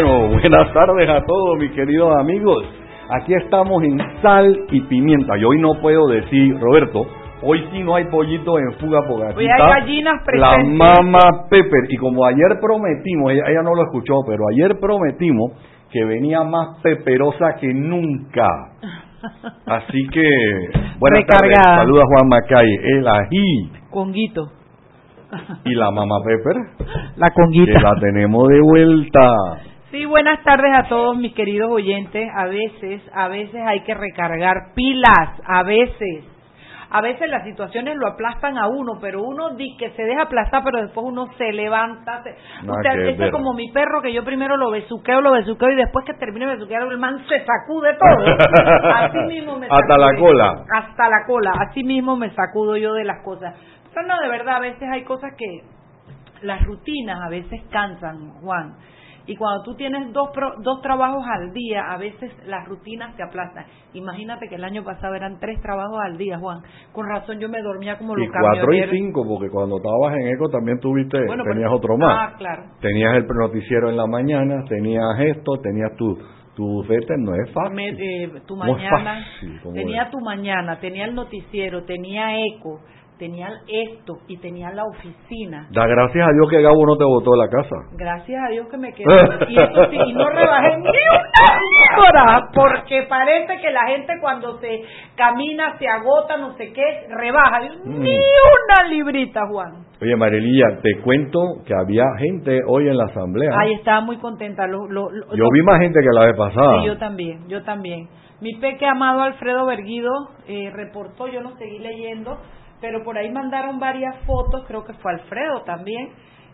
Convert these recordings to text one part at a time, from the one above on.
Bueno, buenas tardes a todos mis queridos amigos. Aquí estamos en Sal y Pimienta. Y hoy no puedo decir, Roberto, hoy sí no hay pollito en fuga porque aquí Hoy hay gallinas la presentes. mama Pepper. Y como ayer prometimos, ella, ella no lo escuchó, pero ayer prometimos que venía más peperosa que nunca. Así que, buenas tardes. Recargada. Saluda Juan Macay, el ají Conguito. y la mama Pepper, La que conguita. la tenemos de vuelta. Sí, buenas tardes a todos mis queridos oyentes. A veces, a veces hay que recargar pilas, a veces. A veces las situaciones lo aplastan a uno, pero uno di que se deja aplastar, pero después uno se levanta. Se... Nada Usted, es como mi perro que yo primero lo besuqueo, lo besuqueo y después que termine de besuquear el man se sacude todo. Así mismo me Hasta la cola. Hasta la cola. Así mismo me sacudo yo de las cosas. Pero no, de verdad, a veces hay cosas que las rutinas a veces cansan, Juan. Y cuando tú tienes dos, pro- dos trabajos al día, a veces las rutinas te aplastan. Imagínate que el año pasado eran tres trabajos al día, Juan. Con razón yo me dormía como Y los cuatro y camioneros. cinco, porque cuando estabas en ECO también tuviste, Bueno, pero- tenías otro más. Ah, claro. Tenías el noticiero en la mañana, tenías esto, tenías tu, tu no es fácil. Me- eh, tu No mañana, fácil, como tenía es. tu mañana, tenía el noticiero, tenía eco, tenía esto y tenía la oficina. Da gracias a Dios que Gabo no te botó de la casa. Gracias a Dios que me quedé. Y, eso sí, y no rebajé ni una hora, porque parece que la gente cuando se camina, se agota, no sé qué, rebaja. Mm. Ni una librita, Juan. Oye, Marililla, te cuento que había gente hoy en la asamblea. Ay, estaba muy contenta. Lo, lo- lo- yo vi más gente que la vez pasada. Sí, yo también, yo también. Mi peque amado Alfredo Berguido eh, reportó, yo no seguí leyendo, pero por ahí mandaron varias fotos, creo que fue Alfredo también,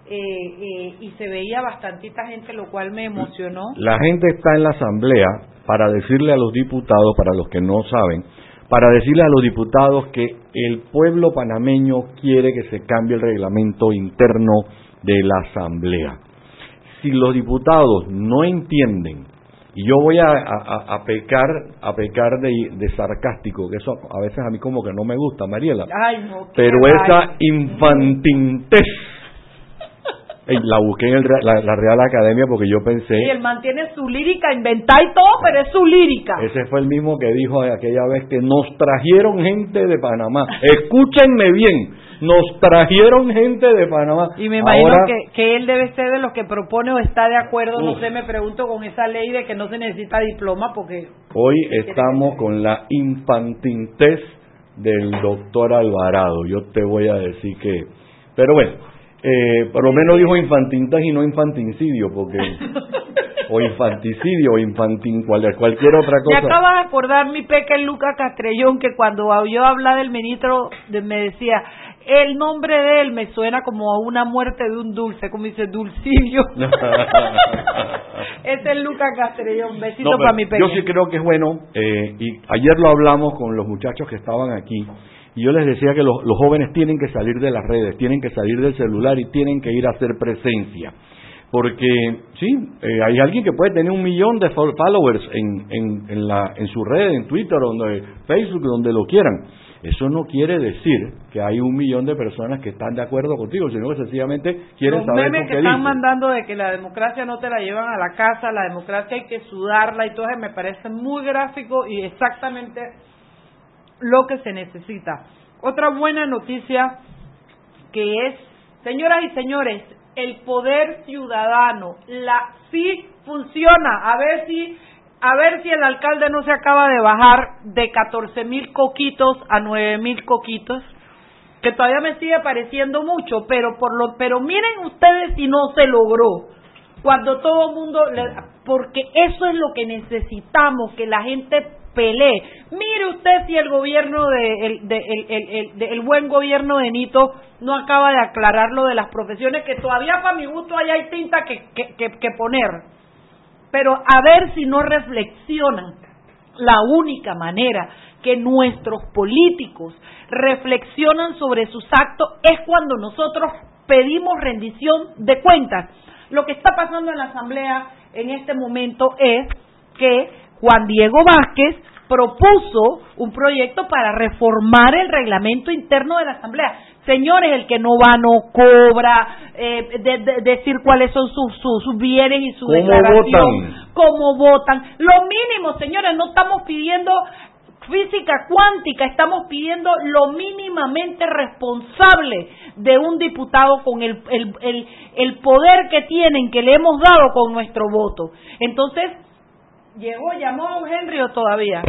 eh, eh, y se veía bastantita gente, lo cual me emocionó. La gente está en la asamblea para decirle a los diputados, para los que no saben, para decirle a los diputados que el pueblo panameño quiere que se cambie el reglamento interno de la asamblea. Si los diputados no entienden, y yo voy a, a- a pecar, a pecar de, de sarcástico, que eso a veces a mí como que no me gusta, Mariela, Ay, no. qué pero esa infantintez, Ey, la busqué en el la, la Real Academia porque yo pensé... Y él mantiene su lírica, inventada y todo, pero es su lírica. Ese fue el mismo que dijo aquella vez que nos trajeron gente de Panamá. Escúchenme bien, nos trajeron gente de Panamá. Y me imagino Ahora, que, que él debe ser de los que propone o está de acuerdo, no sé, me pregunto con esa ley de que no se necesita diploma porque hoy estamos con la infantintez del doctor Alvarado. Yo te voy a decir que... Pero bueno, eh, por lo menos dijo infantintez y no infantincidio, porque... o infanticidio o infantin, cual- cualquier otra Me cosa. acaba de acordar mi peque Luca Castrellón que cuando oyó hablar del ministro de- me decía, el nombre de él me suena como a una muerte de un dulce, como dice Dulcillo. Ese es Luca Castrellón, besito No, para mi peque. Yo sí creo que es bueno, eh, y ayer lo hablamos con los muchachos que estaban aquí, y yo les decía que los, los jóvenes tienen que salir de las redes, tienen que salir del celular y tienen que ir a hacer presencia. Porque, sí, eh, hay alguien que puede tener un millón de fol- followers en, en, en, la, en su red, en Twitter, donde, Facebook, donde lo quieran. Eso no quiere decir que hay un millón de personas que están de acuerdo contigo, sino que sencillamente quieren Los saber memes con que qué están mandando de que la democracia no te la llevan a la casa, la democracia hay que sudarla y todo eso me parece muy gráfico y exactamente lo que se necesita. Otra buena noticia que es, señoras y señores, el poder ciudadano, la sí funciona, a ver si a ver si el alcalde no se acaba de bajar de 14 mil coquitos a 9 mil coquitos que todavía me sigue pareciendo mucho, pero por lo, pero miren ustedes si no se logró, cuando todo el mundo, porque eso es lo que necesitamos, que la gente pelee. Mire usted si el gobierno de, el, buen gobierno de Nito no acaba de aclarar lo de las profesiones, que todavía para mi gusto ahí hay tinta que, que, que poner. Pero a ver si no reflexionan. La única manera que nuestros políticos reflexionan sobre sus actos es cuando nosotros pedimos rendición de cuentas. Lo que está pasando en la Asamblea en este momento es que Juan Diego Vázquez propuso un proyecto para reformar el reglamento interno de la Asamblea. Señores, el que no va no cobra, eh, de, decir cuáles son sus, sus, bienes y su declaración, cómo votan. Lo mínimo, señores, no estamos pidiendo física cuántica, estamos pidiendo lo mínimamente responsable de un diputado con el, el, el, poder que tienen, que le hemos dado con nuestro voto. Entonces, llegó, llamó a un Henry o todavía.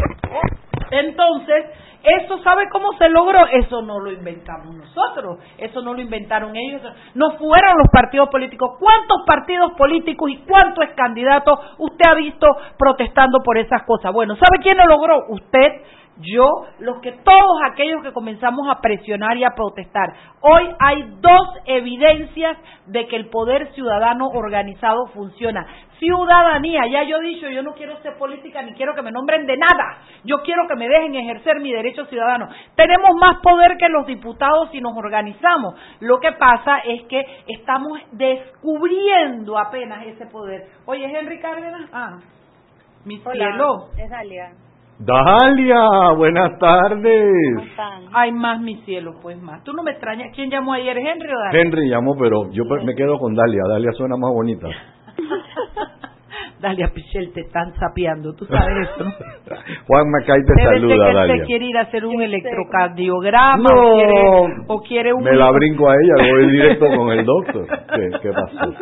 Entonces, ¿Eso sabe cómo se logró? Eso no lo inventamos nosotros, eso no lo inventaron ellos, no fueron los partidos políticos. ¿Cuántos partidos políticos y cuántos candidatos usted ha visto protestando por esas cosas? Bueno, ¿sabe quién lo logró? Usted yo, los que todos aquellos que comenzamos a presionar y a protestar. Hoy hay dos evidencias de que el poder ciudadano organizado funciona. Ciudadanía, ya yo he dicho, yo no quiero ser política ni quiero que me nombren de nada. Yo quiero que me dejen ejercer mi derecho ciudadano. Tenemos más poder que los diputados si nos organizamos. Lo que pasa es que estamos descubriendo apenas ese poder. Oye, Henry Cárdenas, ah, mi cielo. Es Dalia. Dalia, buenas tardes. ¿Cómo están? Hay más, mi cielo, pues más. Tú no me extrañas. ¿Quién llamó ayer, Henry o Dalia? Henry llamó, pero yo me quedo con Dalia. Dalia suena más bonita. Dalia Pichel, te están sapeando, tú sabes eso. Juan Macay te saluda, que Dalia. quiere ir a hacer un electrocardiograma no, o, quiere, o quiere un... Me la brinco a ella, voy directo con el doctor. ¿Qué, qué pasó?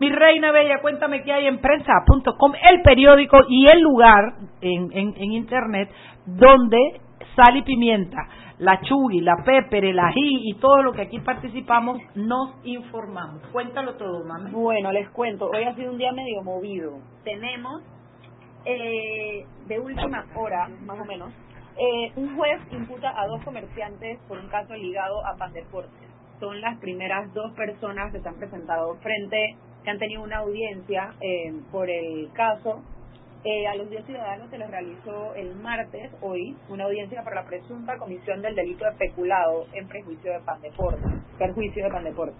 Mi reina bella, cuéntame qué hay en prensa.com, el periódico y el lugar en, en, internet donde sal y pimienta, la chugui, la pepper, el ají y todo lo que aquí participamos, nos informamos. Cuéntalo todo, mami. Bueno, les cuento, hoy ha sido un día medio movido. Tenemos eh, de última hora, más o menos, eh, un juez imputa a dos comerciantes por un caso ligado a Pan Deportes. Son las primeras dos personas que se han presentado frente han tenido una audiencia eh, por el caso. Eh, a los 10 ciudadanos se les realizó el martes, hoy, una audiencia por la presunta comisión del delito de especulado en prejuicio de Pandeporte, perjuicio de Pandeporte.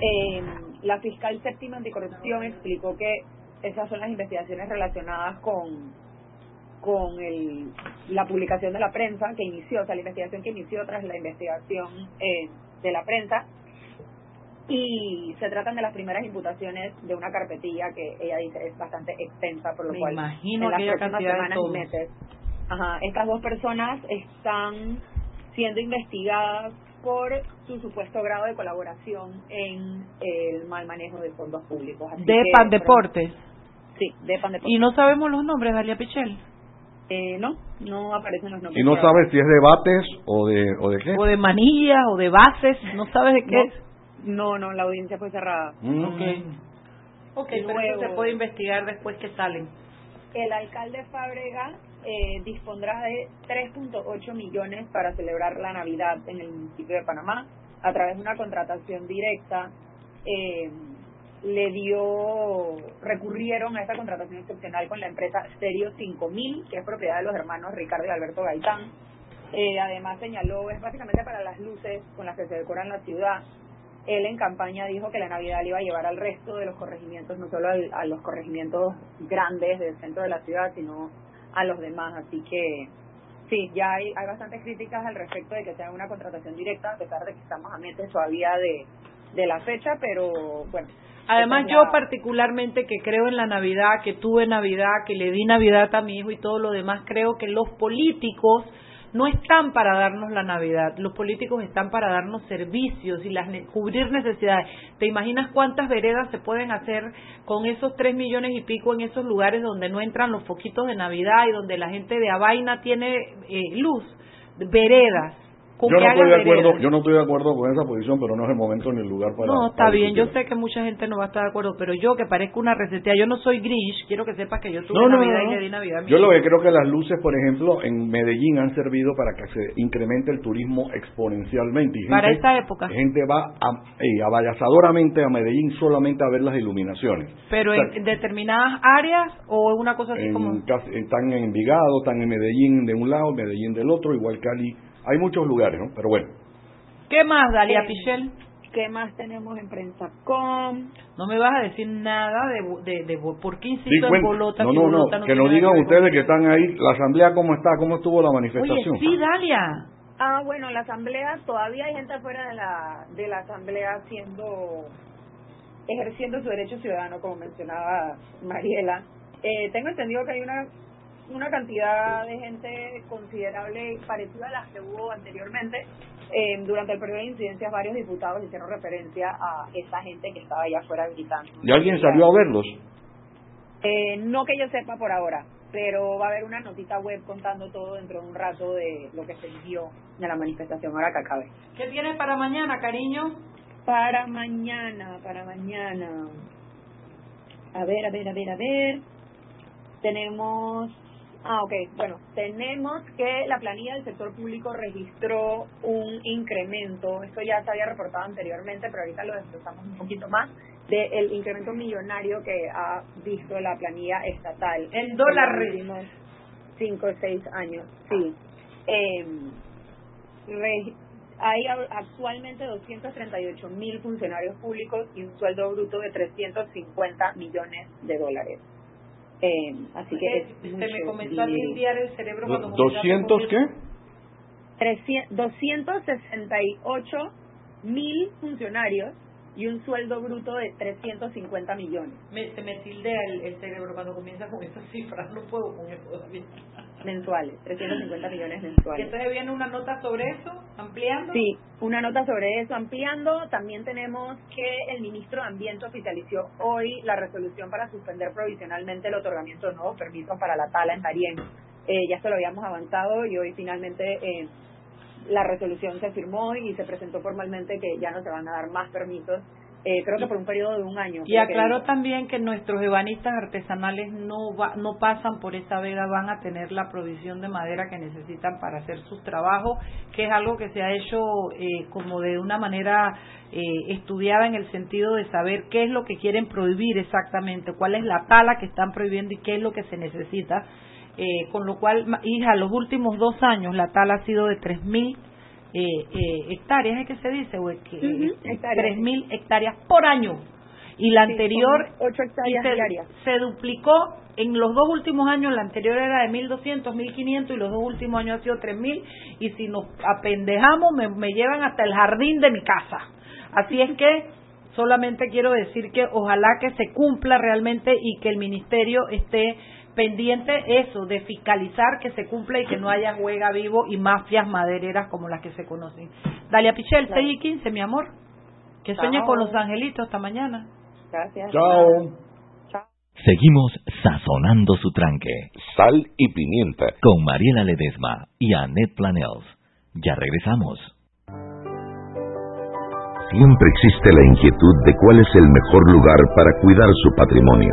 Eh, la fiscal séptima anticorrupción explicó que esas son las investigaciones relacionadas con con el, la publicación de la prensa que inició, o sea, la investigación que inició tras la investigación eh, de la prensa y se tratan de las primeras imputaciones de una carpetilla que ella dice es bastante extensa, por lo cual imagino en las próximas semanas y meses, ajá, estas dos personas están siendo investigadas por su supuesto grado de colaboración en el mal manejo de fondos públicos. de Pan Deportes. Sí, de Pan Deportes. ¿Y no sabemos los nombres, Dalia Pichel? Eh, no, no aparecen los nombres. ¿Y no sabes si es de bates o de, o de qué? O de manillas o de bases, no sabes de qué es. No, no, la audiencia fue cerrada. Mm. Ok, okay pero eso se puede investigar después que salen. El alcalde Fábrega eh, dispondrá de 3.8 millones para celebrar la Navidad en el municipio de Panamá a través de una contratación directa. Eh, le dio, recurrieron a esta contratación excepcional con la empresa Stereo 5000, que es propiedad de los hermanos Ricardo y Alberto Gaitán. Eh, además señaló, es básicamente para las luces con las que se decoran la ciudad él en campaña dijo que la Navidad le iba a llevar al resto de los corregimientos, no solo a los corregimientos grandes del centro de la ciudad, sino a los demás. Así que sí, ya hay, hay bastantes críticas al respecto de que sea una contratación directa, a pesar de que estamos a meses todavía de, de la fecha, pero bueno. Además, yo particularmente que creo en la Navidad, que tuve Navidad, que le di Navidad a mi hijo y todo lo demás, creo que los políticos no están para darnos la Navidad, los políticos están para darnos servicios y las, cubrir necesidades. ¿Te imaginas cuántas veredas se pueden hacer con esos tres millones y pico en esos lugares donde no entran los foquitos de Navidad y donde la gente de Abaina tiene eh, luz? Veredas, con yo no estoy de acuerdo, veredas. yo no estoy de acuerdo con esa posición, pero no es el momento ni el lugar para. No, está para bien, yo sé que mucha gente no va a estar de acuerdo, pero yo que parezco una receta, yo no soy Grinch, quiero que sepas que yo tuve No, no, Navidad no, y le di Navidad Yo lo que creo que las luces, por ejemplo, en Medellín han servido para que se incremente el turismo exponencialmente. Y Para esta época. Gente va a, eh, abayazadoramente a Medellín solamente a ver las iluminaciones. Pero O sea, en, determinadas áreas o una cosa así en como... están en Envigado, están en Medellín de un lado, Medellín del otro, igual Cali. Hay muchos lugares, ¿no? Pero bueno. ¿Qué más, Dalia Eh, Pichel? ¿Qué más tenemos en prensa.com? No me vas a decir nada de, bo- de, de por qué Sí, insisto en bolota. no, no, no, que nos digan ustedes que están ahí, la asamblea cómo está, cómo estuvo la manifestación. Oye, sí, Dalia. Ah, bueno, la asamblea, todavía hay gente afuera de la, de la asamblea haciendo, ejerciendo su derecho ciudadano, como mencionaba Mariela. Eh, tengo entendido que hay una, una cantidad de gente considerable parecida a las que hubo anteriormente. Eh, durante el periodo de incidencias, varios diputados hicieron referencia a esa gente que estaba allá afuera gritando. ¿Y alguien salió a verlos? Eh, no que yo sepa por ahora, pero va a haber una notita web contando todo dentro de un rato de lo que se vivió en la manifestación ahora que acabe. ¿Qué tienes para mañana, cariño? Para mañana, para mañana. A ver, a ver, a ver, a ver. Tenemos. Ah, ok. Bueno, tenemos que la planilla del sector público registró un incremento. Esto ya se había reportado anteriormente, pero ahorita lo desglosamos un poquito más. Del incremento millonario que ha visto la planilla estatal. En dólares. los cinco o seis años. Sí. Eh, re- hay actualmente 238 mil funcionarios públicos y un sueldo bruto de 350 millones de dólares. Eh, así que es se mucho me comenzó a limpiar el cerebro cuando comenzaste ¿200 con qué? eso. 300 268 mil funcionarios y un sueldo bruto de 350 millones Me, se me tildea el, el cerebro cuando comienza con esas cifras, no puedo con eso todavía. Mensuales, 350 millones mensuales. entonces viene una nota sobre eso, ampliando. Sí, una nota sobre eso ampliando. También tenemos que el ministro de Ambiente oficializó hoy la resolución para suspender provisionalmente el otorgamiento de nuevos permisos para la tala en Darién. Eh, ya se lo habíamos avanzado y hoy finalmente eh, la resolución se firmó y se presentó formalmente que ya no se van a dar más permisos, eh, creo que por un periodo de un año. Y que aclaró también que nuestros ebanistas artesanales no va- no pasan por esa vega, van a tener la provisión de madera que necesitan para hacer sus trabajos, que es algo que se ha hecho eh, como de una manera eh, estudiada en el sentido de saber qué es lo que quieren prohibir exactamente, cuál es la tala que están prohibiendo y qué es lo que se necesita. Eh, con lo cual, hija, los últimos dos años la tala ha sido de 3.000 eh, eh, hectáreas, ¿es que se dice? O es que, Ujú, hectáreas. 3.000 hectáreas por año. Y la Sí, anterior hectáreas se, diarias. se duplicó en los dos últimos años, la anterior era de 1.200, 1.500 y los dos últimos años ha sido 3.000 y si nos apendejamos me, me llevan hasta el jardín de mi casa. Así es que solamente quiero decir que ojalá que se cumpla realmente y que el ministerio esté pendiente eso de fiscalizar que se cumpla y que no haya juega vivo y mafias madereras como las que se conocen. Dalia Pichel, Claro. 6 y 15, mi amor. Que sueñe con los angelitos hasta mañana. Gracias. Chao. Chao. Seguimos sazonando su tranque Sal y pimienta. con Mariela Ledesma y Annette Planels. Ya regresamos. Siempre existe la inquietud de cuál es el mejor lugar para cuidar su patrimonio.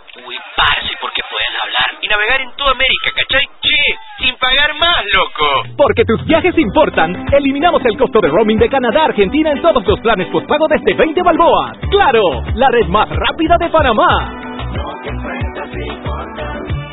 Uy, parce, porque pueden hablar y navegar en toda América, ¿cachai? Che, sin pagar más, loco. Porque tus viajes importan, eliminamos el costo de roaming de Canadá a Argentina en todos los planes postpago desde 20 balboas. ¡Claro! La red más rápida de Panamá.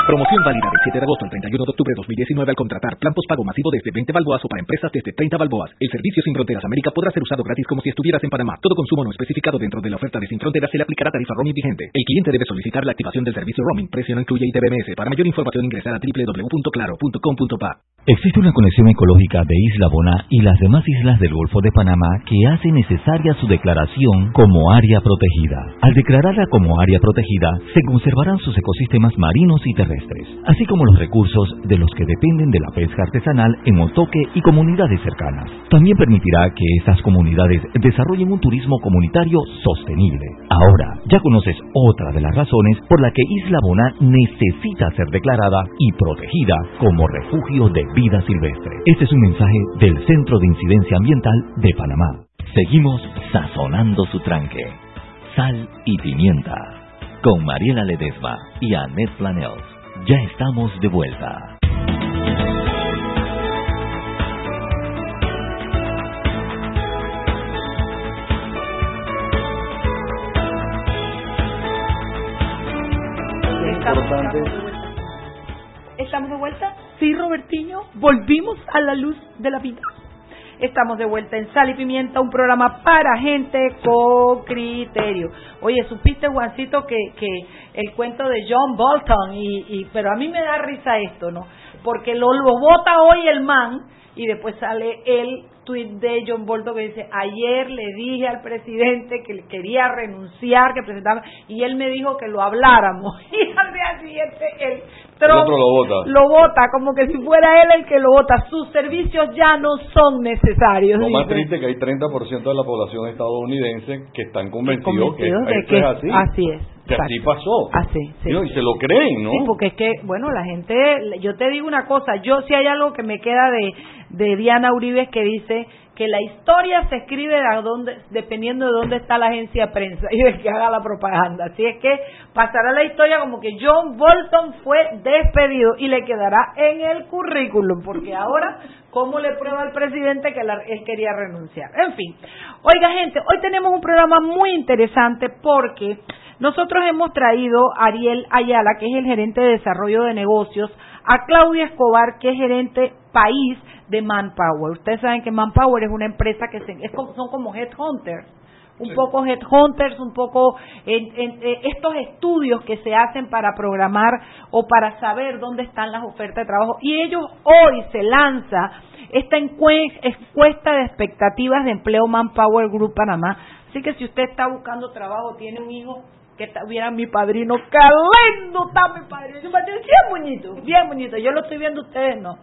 Promoción válida del 7 de agosto al 31 de octubre de 2019 al contratar plan pago masivo desde 20 balboas o para empresas desde 30 balboas. El servicio Sin Fronteras América podrá ser usado gratis como si estuvieras en Panamá. Todo consumo no especificado dentro de la oferta de Sin Fronteras se le aplicará tarifa roaming vigente. El cliente debe solicitar la activación del servicio roaming. Precio no incluye ITBMS. Para mayor información ingresar a www.claro.com.pa. Existe una conexión ecológica de Isla Bona y las demás islas del Golfo de Panamá que hace necesaria su declaración como área protegida. Al declararla como área protegida, se conservarán sus ecosistemas marinos y terrestres así como los recursos de los que dependen de la pesca artesanal en Otoque y comunidades cercanas. También permitirá que estas comunidades desarrollen un turismo comunitario sostenible. Ahora, ya conoces otra de las razones por la que Isla Boná necesita ser declarada y protegida como refugio de vida silvestre. Este es un mensaje del Centro de Incidencia Ambiental de Panamá. Seguimos sazonando su tranque. Sal y pimienta. Con Mariela Ledesma y Annette Planels. Ya estamos de vuelta. ¿Estamos de vuelta? Sí, Robertiño, volvimos a la luz de la vida. Estamos de vuelta en Sal y Pimienta, un programa para gente con criterio. Oye, supiste, Juancito, que, que el cuento de John Bolton, y, y pero a mí me da risa esto, ¿no? Porque lo, lo vota hoy el man y después sale el tweet de John Bolton que dice, ayer le dije al presidente que quería renunciar, que presentaba, y él me dijo que lo habláramos. Y al día siguiente él Trump lo vota. Lo vota, como que si fuera él el que lo vota. Sus servicios ya no son necesarios. Lo más triste es que hay 30% de la población estadounidense que están convencidos, que, es así. Así es. Que así pasó. Así, sí. Y se lo creen, ¿no? Sí, porque es que, bueno, la gente, yo te digo una cosa, yo si hay algo que me queda de, de Diana Uribe que dice que la historia se escribe de dónde, dependiendo de dónde está la agencia de prensa y de que haga la propaganda. Así es que pasará la historia como que John Bolton fue despedido y le quedará en el currículum, porque ahora, ¿cómo le prueba al presidente que él quería renunciar? En fin, oiga gente, hoy tenemos un programa muy interesante porque nosotros hemos traído a Ariel Ayala, que es el gerente de desarrollo de negocios, a Claudia Escobar, que es gerente país de Manpower. Ustedes saben que Manpower es una empresa que es como, son como headhunters, un poco headhunters, un poco en, estos estudios que se hacen para programar o para saber dónde están las ofertas de trabajo. Y ellos hoy se lanza esta encuesta de expectativas de empleo Manpower Group Panamá. Así que si usted está buscando trabajo, tiene un hijo que tuviera mi padrino, qué lindo está mi padrino, bien bonito, bien bonito, yo lo estoy viendo ustedes no,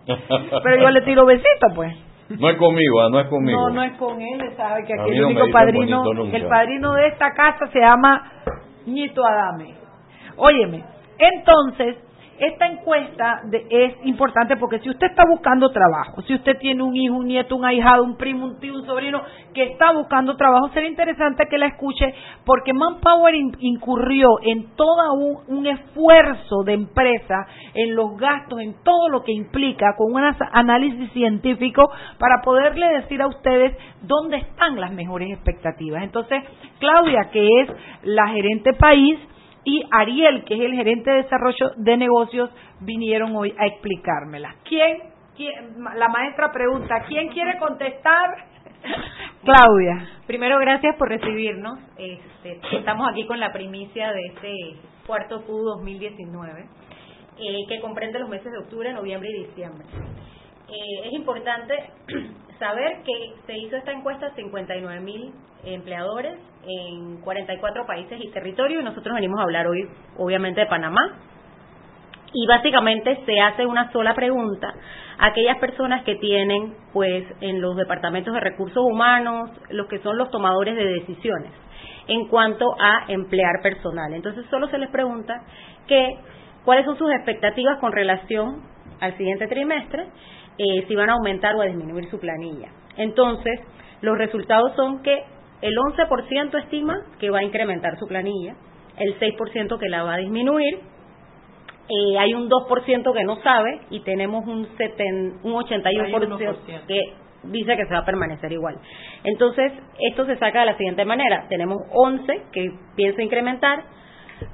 pero yo le tiro besitos pues. No es conmigo, ah, no es conmigo. No, no es con él, sabe que aquí el único padrino, el padrino de esta casa se llama Ñito Adame. Óyeme, entonces, esta encuesta es importante porque si usted está buscando trabajo, si usted tiene un hijo, un nieto, un ahijado, un primo, un tío, un sobrino que está buscando trabajo, sería interesante que la escuche porque Manpower incurrió en todo un, un, esfuerzo de empresa, en los gastos, en todo lo que implica, con un análisis científico para poderle decir a ustedes dónde están las mejores expectativas. Entonces, Claudia, que es la gerente país, y Ariel, que es el gerente de desarrollo de negocios, vinieron hoy a explicármela. ¿Quién La maestra pregunta, ¿quién quiere contestar? Claudia. Primero, gracias por recibirnos. Este, estamos aquí con la primicia de este cuarto Q 2019, eh, que comprende los meses de octubre, noviembre y diciembre. Eh, es importante saber que se hizo esta encuesta a 59 mil empleadores en 44 países y territorios y nosotros venimos a hablar hoy, obviamente, de Panamá. Y básicamente se hace una sola pregunta a aquellas personas que tienen, pues, en los departamentos de recursos humanos, los que son los tomadores de decisiones en cuanto a emplear personal. Entonces, solo se les pregunta que cuáles son sus expectativas con relación al siguiente trimestre eh, si van a aumentar o a disminuir su planilla. Entonces, los resultados son que el 11% estima que va a incrementar su planilla, el 6% que la va a disminuir, eh, hay un 2% que no sabe y tenemos un, seten, un 81% que dice que se va a permanecer igual. Entonces, esto se saca de la siguiente manera. Tenemos 11 que piensa incrementar,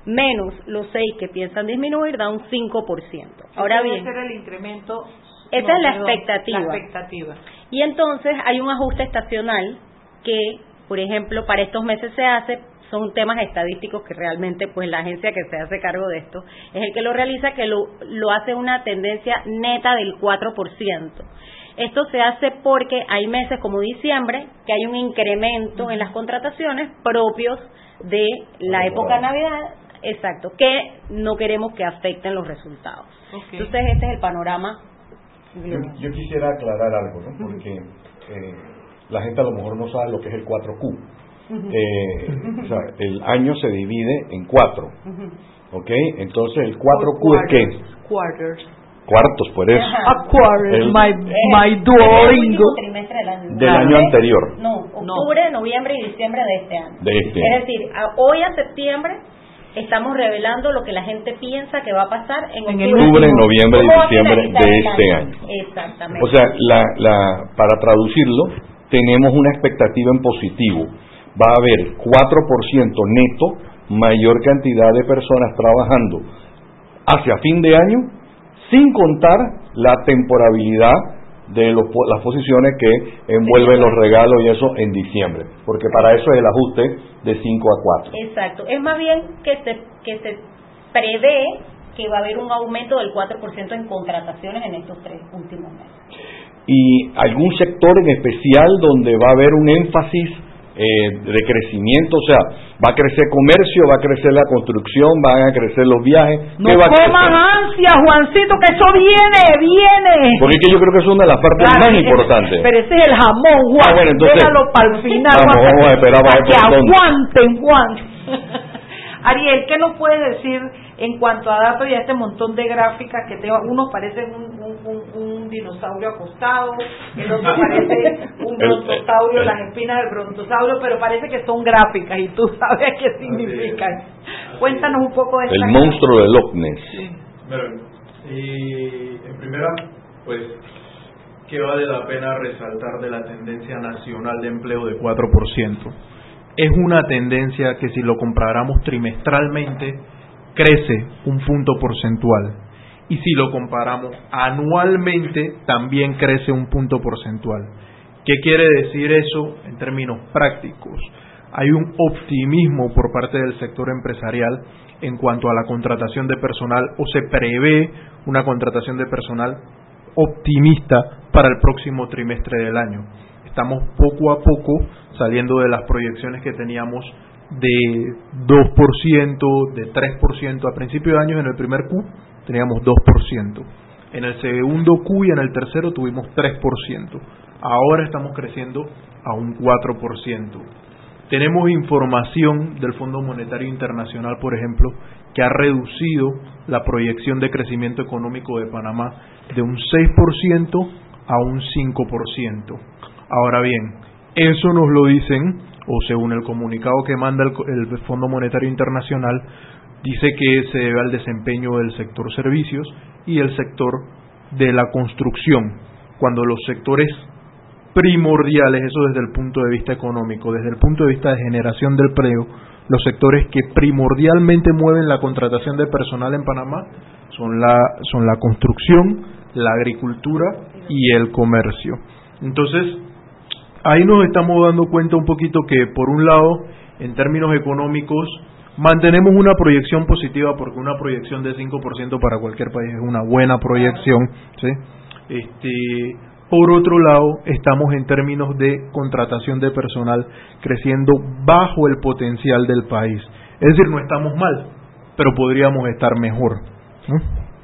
menos los 6 que piensan disminuir, da un 5%. Ahora bien, el incremento esa es la expectativa. La expectativa. Y entonces hay un ajuste estacional que, por ejemplo, para estos meses se hace, son temas estadísticos que realmente pues la agencia que se hace cargo de esto es el que lo realiza, que lo, lo hace una tendencia neta del 4%. Esto se hace porque hay meses como diciembre que hay un incremento en las contrataciones propios de la época Navidad, exacto, que no queremos que afecten los resultados. Entonces este es el panorama yo, quisiera aclarar algo, ¿no? Porque eh, la gente a lo mejor no sabe lo que es el 4Q. Eh, o sea, el año se divide en cuatro. ¿Ok? Entonces, ¿el 4Q es qué? Quarters. Cuartos, por eso. A quarter, my, my Duolingo. Del año anterior. No, octubre, noviembre y diciembre de este año. De este Es decir, hoy a septiembre estamos revelando lo que la gente piensa que va a pasar en, octubre, noviembre y diciembre de este año. Exactamente. O sea, la, la, para traducirlo, tenemos una expectativa en positivo. Va a haber 4% neto, mayor cantidad de personas trabajando hacia fin de año, sin contar la temporabilidad de las posiciones que envuelven los regalos y eso en diciembre, porque para eso es el ajuste de 5 a 4. Exacto, es más bien que se, que se prevé que va a haber un aumento del 4% en contrataciones en estos tres últimos meses. ¿Y algún sector en especial donde va a haber un énfasis eh, de crecimiento, o sea, va a crecer comercio, va a crecer la construcción, van a crecer los viajes. No comas ansia, Juancito, que eso viene, viene. Porque es que yo creo que es una de las partes más importantes. Pero ese es el jamón, Juan. Ah, bueno, entonces, para el final. Vamos, vamos a esperar para que aguanten, Juan. Ariel, ¿qué nos puedes decir en cuanto a datos y a este montón de gráficas que te, uno parece un, un, dinosaurio acostado, el otro parece un brontosaurio, las espinas del brontosaurio, pero parece que son gráficas y tú sabes qué significan. Cuéntanos un poco de El monstruo de Loch Ness. y en primera, pues, que vale la pena resaltar de la tendencia nacional de empleo de 4%. Es una tendencia que si lo comparáramos trimestralmente, crece un punto porcentual. Y si lo comparamos anualmente, también crece un punto porcentual. ¿Qué quiere decir eso en términos prácticos? Hay un optimismo por parte del sector empresarial en cuanto a la contratación de personal o se prevé una contratación de personal optimista para el próximo trimestre del año. Estamos poco a poco saliendo de las proyecciones que teníamos de 2%, de 3%. A principio de año en el primer Q teníamos 2%. En el segundo Q y en el tercero tuvimos 3%. Ahora estamos creciendo a un 4%. Tenemos información del Fondo Monetario Internacional, por ejemplo, que ha reducido la proyección de crecimiento económico de Panamá de un 6% a un 5%. Ahora bien, eso nos lo dicen o según el comunicado que manda el, Fondo Monetario Internacional, dice que se debe al desempeño del sector servicios y el sector de la construcción. Cuando los sectores primordiales, eso desde el punto de vista económico, desde el punto de vista de generación del empleo, los sectores que primordialmente mueven la contratación de personal en Panamá son la, son la construcción, la agricultura y el comercio. Entonces, ahí nos estamos dando cuenta un poquito que, por un lado, en términos económicos, mantenemos una proyección positiva, porque una proyección de 5% para cualquier país es una buena proyección, ¿sí? Este, por otro lado, estamos en términos de contratación de personal creciendo bajo el potencial del país. Es decir, no estamos mal, pero podríamos estar mejor.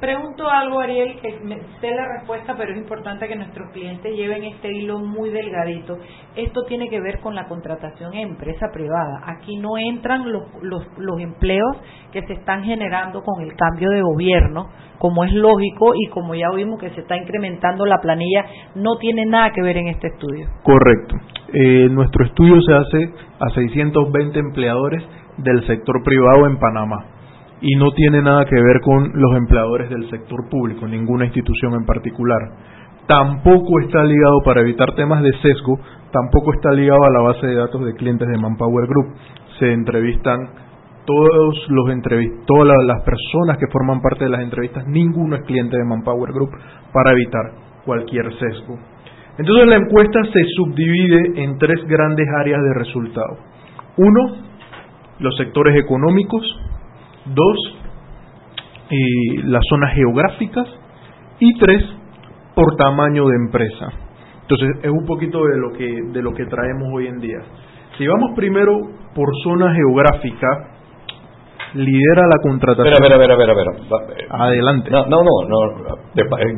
Pregunto algo, Ariel, que me sé la respuesta, pero es importante que nuestros clientes lleven este hilo muy delgadito. Esto tiene que ver con la contratación en empresa privada. Aquí no entran los, los, los empleos que se están generando con el cambio de gobierno, como es lógico y como ya vimos que se está incrementando la planilla, no tiene nada que ver en este estudio. Correcto. Eh, nuestro estudio se hace a 620 empleadores del sector privado en Panamá y no tiene nada que ver con los empleadores del sector público, ninguna institución en particular. Tampoco está ligado, para evitar temas de sesgo, tampoco está ligado a la base de datos de clientes de Manpower Group. Se entrevistan todos los todas las personas que forman parte de las entrevistas, ninguno es cliente de Manpower Group para evitar cualquier sesgo. Entonces la encuesta se subdivide en tres grandes áreas de resultado. Uno, los sectores económicos, Dos, eh, las zonas geográficas. Y tres, por tamaño de empresa. Entonces, es un poquito de lo que, de lo que traemos hoy en día. Si vamos primero por zona geográfica, lidera la contratación. Espera, espera, espera, espera. Adelante. No, no, no,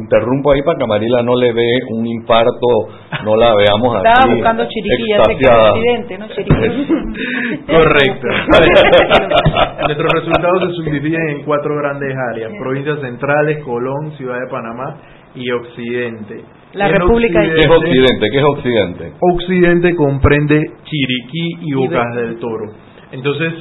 interrumpo ahí para que Marila no le dé un infarto, no la veamos así. Estaba buscando Chiriquí, hace que accidente, ¿no? Correcto. Nuestros resultados se subdividen en cuatro grandes áreas: provincias centrales, Colón, Ciudad de Panamá y Occidente. La República ¿Qué es Occidente? ¿Qué es Occidente? Occidente comprende Chiriquí y Bocas del Toro. Entonces,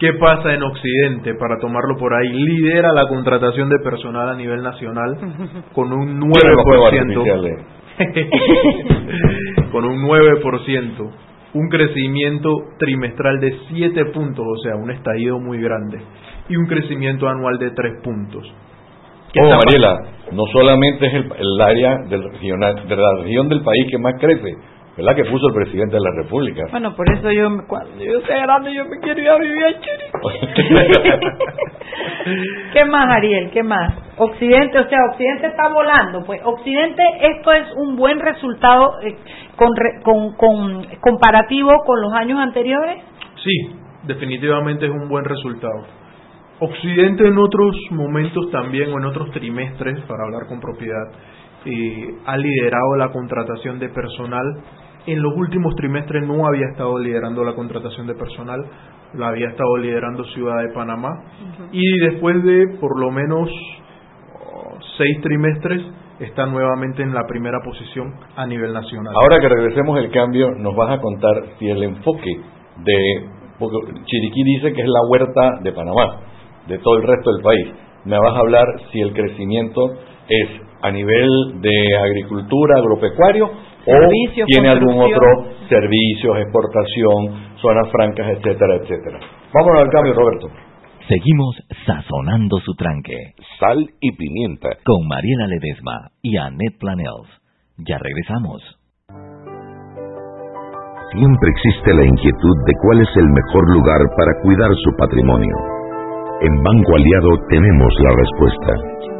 ¿Qué pasa en Occidente? Para tomarlo por ahí, lidera la contratación de personal a nivel nacional con un 9%. con un 9%. Un crecimiento trimestral de 7 puntos, o sea, un estallido muy grande. Y un crecimiento anual de 3 puntos. Oh, Mariela, no solamente es el, área del regional, de la región del país que más crece, ¿verdad? Que puso el presidente de la República. Bueno, por eso yo, cuando yo sea grande, yo me quiero ir a vivir a ¿Qué más, Ariel? ¿Qué más? Occidente, o sea, Occidente está volando. Pues Occidente, esto es un buen resultado eh, con, con, con, comparativo con los años anteriores. Sí, definitivamente es un buen resultado. Occidente en otros momentos también, o en otros trimestres, para hablar con propiedad, eh, ha liderado la contratación de personal. En los últimos trimestres no había estado liderando la contratación de personal, la había estado liderando Ciudad de Panamá. Y después de por lo menos oh, seis trimestres está nuevamente en la primera posición a nivel nacional. Ahora que regresemos el cambio, nos vas a contar si el enfoque de, porque Chiriquí dice que es la huerta de Panamá, de todo el resto del país, me vas a hablar si el crecimiento es a nivel de agricultura, agropecuario o tiene algún otro servicios, exportación, zonas francas, etcétera, etcétera. Vámonos al cambio, Roberto. Seguimos sazonando su tranque. Sal y pimienta. Con Mariela Ledesma y Annette Planels. Ya regresamos. Siempre existe la inquietud de cuál es el mejor lugar para cuidar su patrimonio. En Banco Aliado tenemos la respuesta.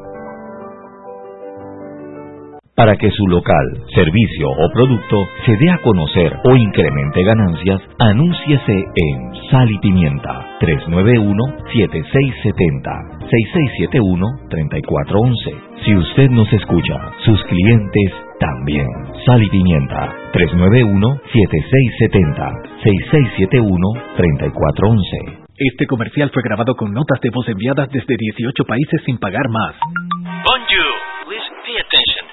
Para que su local, servicio o producto se dé a conocer o incremente ganancias, anúnciese en Sal y Pimienta 391-7670-6671-3411. Si usted nos escucha, sus clientes también. Sal y Pimienta 391-7670-6671-3411. Este comercial fue grabado con notas de voz enviadas desde 18 países sin pagar más. Bonjour,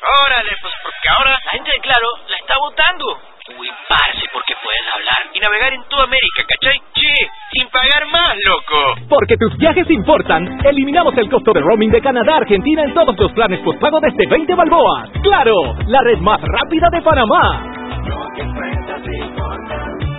Órale, pues porque ahora la gente de Claro la está votando. Uy, parce, porque puedes hablar y navegar en toda América, ¿cachai? Che, sin pagar más, loco. Porque tus viajes importan, eliminamos el costo de roaming de Canadá a Argentina en todos los planes postpago desde 20 balboas. ¡Claro! La red más rápida de Panamá.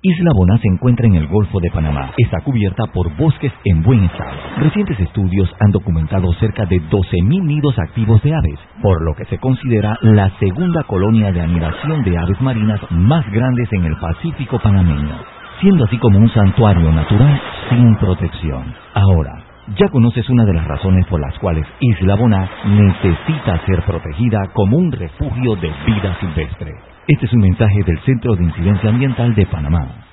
Isla Boná se encuentra en el Golfo de Panamá. Está cubierta por bosques en buen estado. Recientes estudios han documentado cerca de 12.000 nidos activos de aves, por lo que se considera la segunda colonia de anidación de aves marinas más grandes en el Pacífico panameño, siendo así como un santuario natural sin protección. Ahora, ya conoces una de las razones por las cuales Isla Boná necesita ser protegida como un refugio de vida silvestre. Este es un mensaje del Centro de Incidencia Ambiental de Panamá.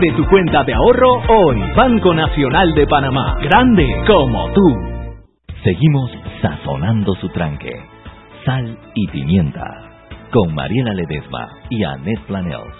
Abre tu cuenta de ahorro hoy. Banco Nacional de Panamá. Grande como tú. Seguimos sazonando su tranque. Sal y pimienta. Con Mariela Ledesma y Annette Planels.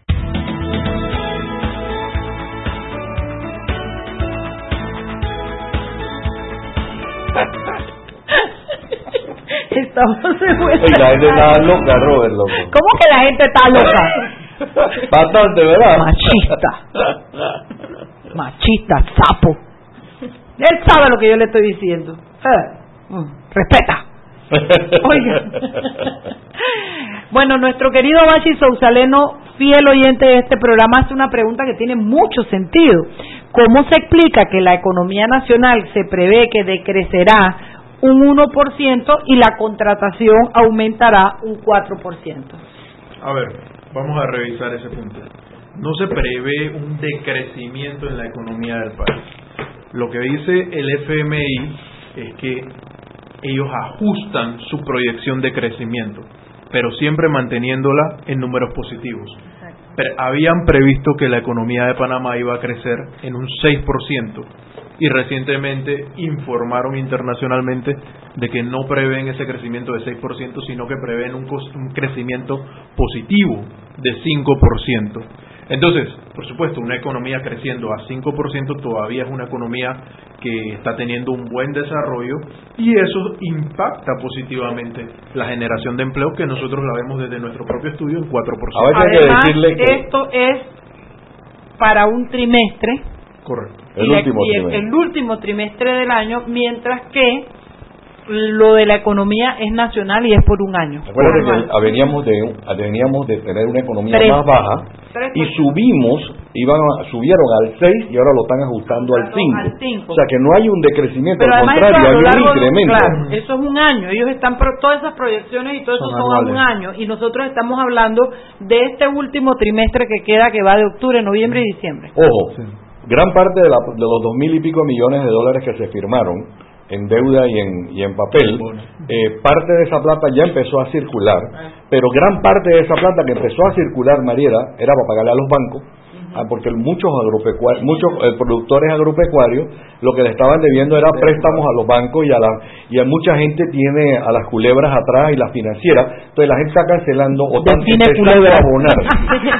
Estamos vuelta. Y la gente está loca, Robert, loco. ¿Cómo que la gente está loca? Bastante, ¿verdad? Machista. Machista, sapo. Él sabe lo que yo le estoy diciendo. Eh, mm, Respeta. Oiga. Bueno, nuestro querido Bachi Sousaleno, fiel oyente de este programa, hace una pregunta que tiene mucho sentido. ¿Cómo se explica que la economía nacional se prevé que decrecerá un 1% y la contratación aumentará un 4%? A ver, vamos a revisar ese punto. No se prevé un decrecimiento en la economía del país. Lo que dice el FMI es que ellos ajustan su proyección de crecimiento, pero siempre manteniéndola en números positivos. Pero habían previsto que la economía de Panamá iba a crecer en un 6% y recientemente informaron internacionalmente de que no prevén ese crecimiento de 6%, sino que prevén un, un crecimiento positivo de 5%. Entonces, por supuesto, una economía creciendo a 5% todavía es una economía que está teniendo un buen desarrollo y eso impacta positivamente la generación de empleo que nosotros la vemos desde nuestro propio estudio en 4%. Además, esto es para un trimestre Correcto. y, la- y el, el último trimestre del año, mientras que lo de la economía es nacional y es por un año. Acuérdate que veníamos de, un- veníamos de tener una economía Tres. más baja Tres y subimos, iban a- subieron al 6 y ahora lo están ajustando al 5. al cinco. O sea que no hay un decrecimiento, Pero al contrario, eso hay un largo incremento. claro, eso es un año. Ellos están pro- todas esas proyecciones y todo eso Son son, a un año y nosotros estamos hablando de este último trimestre que queda que va de octubre, noviembre y diciembre. Ojo, gran parte de, la- de los dos mil y pico millones de dólares que se firmaron en deuda y en, y en papel, eh, parte de esa plata ya empezó a circular, pero gran parte de esa plata que empezó a circular, Mariela, era para pagarle a los bancos, ah, porque muchos agropecuarios, muchos eh, productores agropecuarios lo que le estaban debiendo era préstamos a los bancos y a la y a mucha gente tiene a las culebras atrás y las financieras, entonces la gente está cancelando o abonar.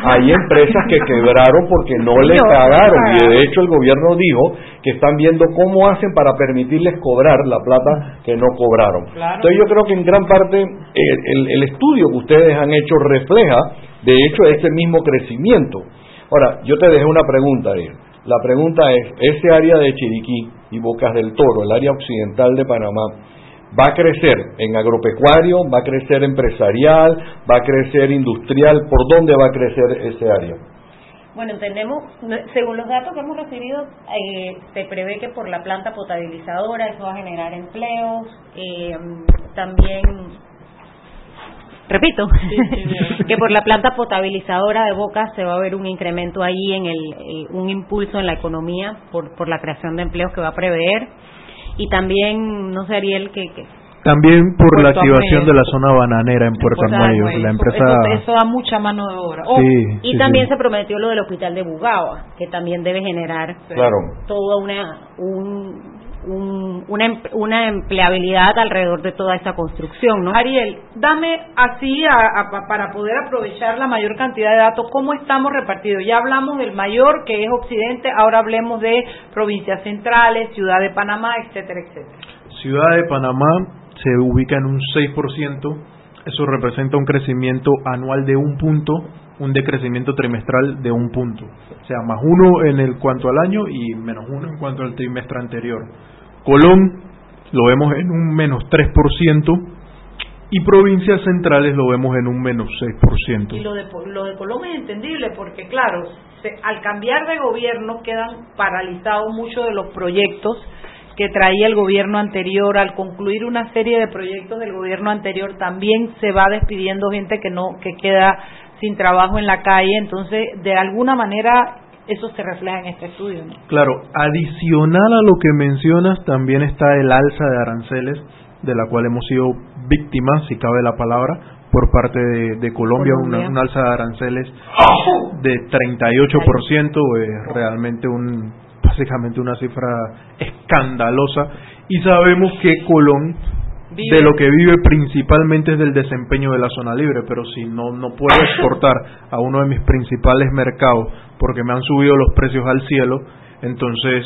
Hay empresas que quebraron porque no le pagaron y de hecho el gobierno dijo que están viendo cómo hacen para permitirles cobrar la plata que no cobraron. Claro. Entonces yo creo que en gran parte eh, el, el estudio que ustedes han hecho refleja de hecho, ese mismo crecimiento. Ahora, yo te dejé una pregunta, Ariel. La pregunta es, ese área de Chiriquí y Bocas del Toro, el área occidental de Panamá, ¿va a crecer en agropecuario, va a crecer empresarial, va a crecer industrial? ¿Por dónde va a crecer ese área? Bueno, tenemos, según los datos que hemos recibido, eh, se prevé que por la planta potabilizadora eso va a generar empleos, eh, también repito, que por la planta potabilizadora de Boca se va a ver un incremento ahí en el, eh, un impulso en la economía por, por la creación de empleos que va a prever. Y también, no sé, Ariel, que, que también por la activación de la zona bananera en Puerto Armuello, la empresa eso, da mucha mano de obra. Oh, y también se prometió lo del hospital de Bugaba, que también debe generar claro. toda una un, una, em, una empleabilidad alrededor de toda esta construcción, ¿no? Ariel, dame así para poder aprovechar la mayor cantidad de datos, ¿cómo estamos repartidos? Ya hablamos del mayor, que es Occidente, ahora hablemos de provincias centrales, Ciudad de Panamá, etcétera, etcétera. Ciudad de Panamá se ubica en un 6%, eso representa un crecimiento anual de un punto, un decrecimiento trimestral de un punto, o sea, más uno en el cuanto al año y menos uno en cuanto al trimestre anterior. Colón lo vemos en un menos 3% y provincias centrales lo vemos en un menos 6%. Y lo de, lo de Colón es entendible porque, claro, al cambiar de gobierno quedan paralizados muchos de los proyectos que traía el gobierno anterior. Al concluir una serie de proyectos del gobierno anterior también se va despidiendo gente que no que queda sin trabajo en la calle. Entonces, de alguna manera eso se refleja en este estudio. Claro, adicional a lo que mencionas, también está el alza de aranceles, de la cual hemos sido víctimas, si cabe la palabra, por parte de, Colombia, Una, alza de aranceles de 38%, es realmente un básicamente una cifra escandalosa y sabemos que Colón de lo que vive principalmente es del desempeño de la zona libre, pero si no no puedo exportar a uno de mis principales mercados porque me han subido los precios al cielo, entonces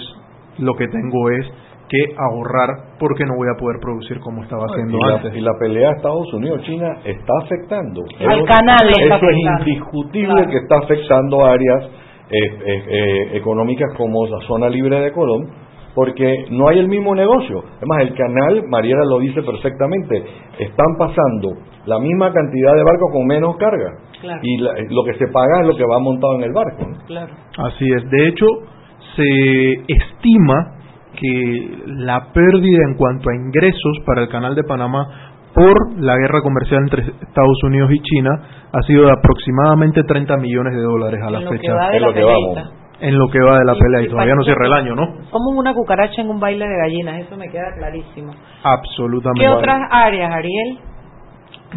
lo que tengo es que ahorrar porque no voy a poder producir como estaba haciendo antes. y la pelea Estados Unidos-China está afectando. Al canal Eso es indiscutible que está afectando áreas eh, eh, eh, económicas como la zona libre de Colón, porque no hay el mismo negocio. Además, el canal, Mariela lo dice perfectamente, están pasando la misma cantidad de barcos con menos carga. Y lo que se paga es lo que va montado en el barco. Claro. Así es. De hecho, se estima que la pérdida en cuanto a ingresos para el canal de Panamá por la guerra comercial entre Estados Unidos y China ha sido de aproximadamente 30 millones de dólares a la fecha. en lo que vamos. En lo que va de la pelea y, todavía no cierra el año, ¿no? Somos una cucaracha en un baile de gallinas, eso me queda clarísimo. Absolutamente. ¿Qué otras áreas, Ariel?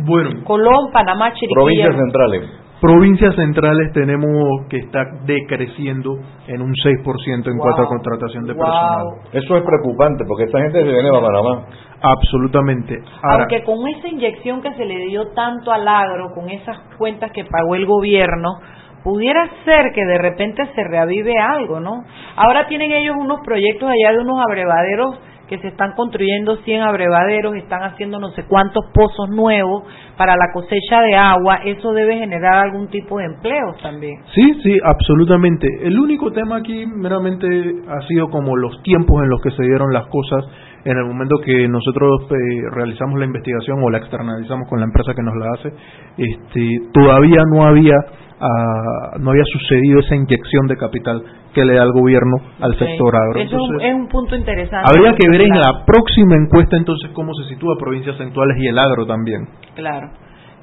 Bueno. Colón, Panamá, Chiriquí. Provincias centrales. Provincias centrales tenemos que está decreciendo en un 6% en cuanto a contratación de personal. Eso es preocupante porque esta gente se viene a Panamá. Absolutamente. Aunque con esa inyección que se le dio tanto al agro, con esas cuentas que pagó el gobierno, pudiera ser que de repente se reavive algo, ¿no? Ahora tienen ellos unos proyectos allá de unos abrevaderos que se están construyendo 100 abrevaderos, están haciendo no sé cuántos pozos nuevos para la cosecha de agua, eso debe generar algún tipo de empleo también. Sí, sí, absolutamente. El único tema aquí meramente ha sido como los tiempos en los que se dieron las cosas en el momento que nosotros eh, realizamos la investigación o la externalizamos con la empresa que nos la hace, este, todavía no había ah, no había sucedido esa inyección de capital que le da el gobierno al sector agro. Eso es un punto interesante. Habría que ver en la próxima encuesta entonces cómo se sitúa provincias centrales y el agro también. Claro.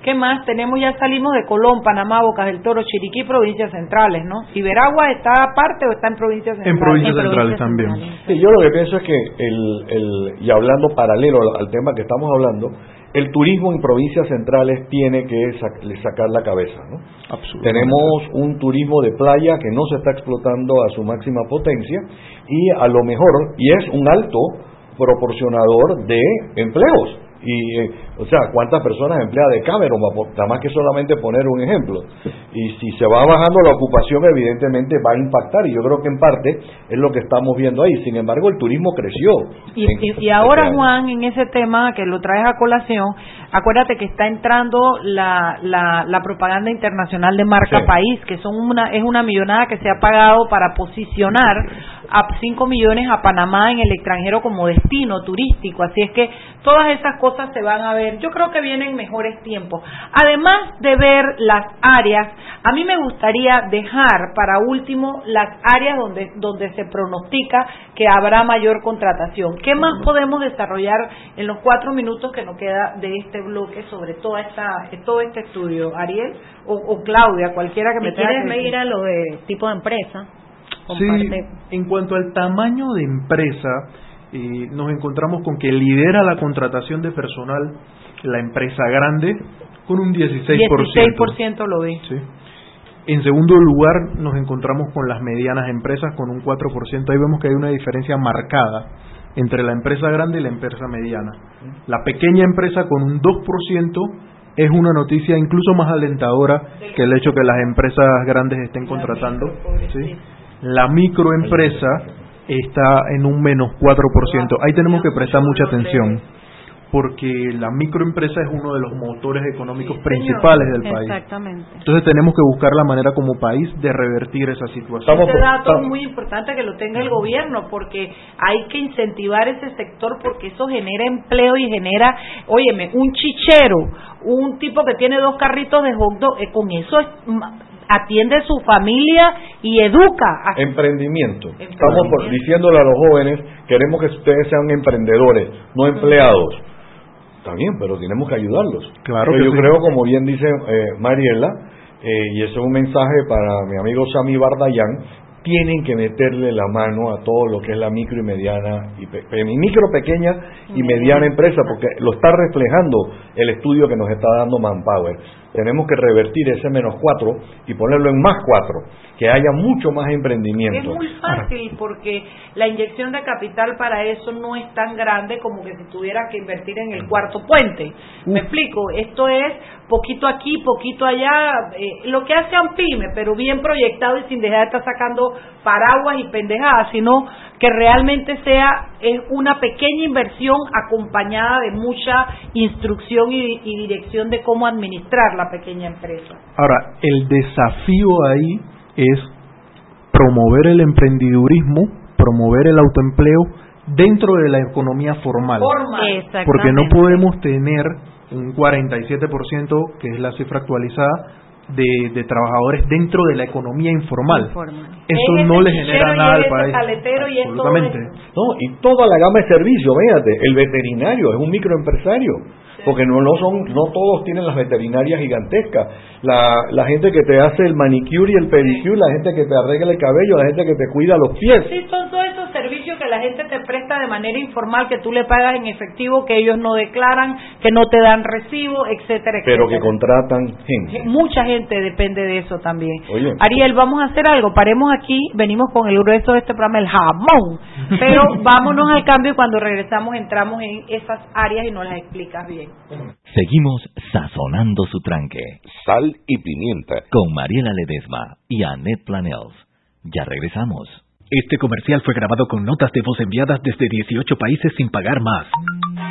¿Qué más? Tenemos, ya salimos de Colón, Panamá, Bocas del Toro, Chiriquí, provincias centrales, ¿no? ¿Iberagua está aparte o está en provincias centrales? En provincias centrales también. Sí, yo lo que pienso es que, el, el, y hablando paralelo al tema que estamos hablando, el turismo en provincias centrales tiene que sacar la cabeza. ¿no? Tenemos un turismo de playa que no se está explotando a su máxima potencia y a lo mejor, y es un alto proporcionador de empleos Y, eh, o sea, ¿cuántas personas emplea de Cameron? Nada más que solamente poner un ejemplo. Y si se va bajando la ocupación, evidentemente va a impactar. Y yo creo que en parte es lo que estamos viendo ahí. Sin embargo, el turismo creció. Y, y, ahora, Juan, en ese tema que lo traes a colación, acuérdate que está entrando la, la, propaganda internacional de marca país, que son una, es una millonada que se ha pagado para posicionar a 5 millones a Panamá en el extranjero como destino turístico. Así es que todas esas cosas se van a ver. Yo creo que vienen mejores tiempos. Además de ver las áreas, a mí me gustaría dejar para último las áreas donde, donde se pronostica que habrá mayor contratación. ¿Qué más podemos desarrollar en los cuatro minutos que nos queda de este bloque sobre toda esta, todo este estudio? Ariel o, Claudia, cualquiera que me tenga que medir a lo de tipo de empresa. Sí, en cuanto al tamaño de empresa, eh, nos encontramos con que lidera la contratación de personal la empresa grande con un 16%. 16% lo vi. Sí. En segundo lugar, nos encontramos con las medianas empresas con un 4%. Ahí vemos que hay una diferencia marcada entre la empresa grande y la empresa mediana. La pequeña empresa con un 2% es una noticia incluso más alentadora que el hecho que las empresas grandes estén contratando. ¿sí? La microempresa está en un menos 4%. Ahí tenemos que prestar mucha atención porque la microempresa es uno de los motores económicos principales del país. Exactamente. Entonces tenemos que buscar la manera como país de revertir esa situación. Este dato es muy importante que lo tenga el gobierno porque hay que incentivar ese sector porque eso genera empleo y genera, óyeme, un chichero, un tipo que tiene dos carritos de hot dog, eh, con eso es atiende su familia y educa. Emprendimiento. Estamos diciéndole a los jóvenes, queremos que ustedes sean emprendedores, no empleados. Está bien, pero tenemos que ayudarlos. Claro yo creo, como bien dice eh, Mariela, eh, y ese es un mensaje para mi amigo Sami Bardayán, tienen que meterle la mano a todo lo que es la micro y mediana, y micro, pequeña y mediana empresa, porque lo está reflejando el estudio que nos está dando Manpower tenemos que revertir ese menos cuatro y ponerlo en más cuatro, que haya mucho más emprendimiento. Es muy fácil porque la inyección de capital para eso no es tan grande como que si tuviera que invertir en el cuarto puente. Me explico, esto es poquito aquí, poquito allá, eh, lo que hace AMPIME, pero bien proyectado y sin dejar de estar sacando paraguas y pendejadas, sino que realmente sea es una pequeña inversión acompañada de mucha instrucción y, dirección de cómo administrar la pequeña empresa. Ahora, el desafío ahí es promover el emprendidurismo, promover el autoempleo dentro de la economía formal. Porque no podemos tener un 47%, que es la cifra actualizada, de, de, trabajadores dentro de la economía informal. Eso no le genera nada al país. Absolutamente. No, y toda la gama de servicios, véate, el veterinario es un microempresario porque no, no son no todos tienen las veterinarias gigantescas. La, la gente que te hace el manicure y el pedicure la gente que te arregla el cabello la gente que te cuida los pies. Sí son todos esos servicios que la gente te presta de manera informal que tú le pagas en efectivo que ellos no declaran que no te dan recibo etcétera pero que contratan gente. Mucha gente depende de eso también. Ariel vamos a hacer algo. Paremos aquí venimos con el grueso de este programa el jamón. Pero vámonos al cambio y cuando regresamos entramos en esas áreas y nos las explicas bien Seguimos sazonando su tranque. Sal y pimienta. Con Mariela Ledesma y Annette Planels. Ya regresamos. Este comercial fue grabado con notas de voz enviadas desde 18 países sin pagar más.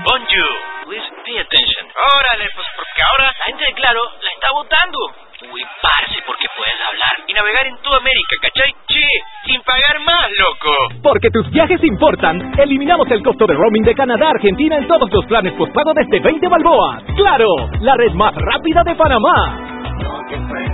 Bonjour, please pay attention. Órale, pues porque ahora la gente de Claro la está votando. Uy, parce, porque puedes hablar y navegar en toda América, ¿cachai? Che, sin pagar más, loco. Porque tus viajes importan, eliminamos el costo de roaming de Canadá a Argentina en todos los planes postpago desde 20 balboas. ¡Claro! La red más rápida de Panamá.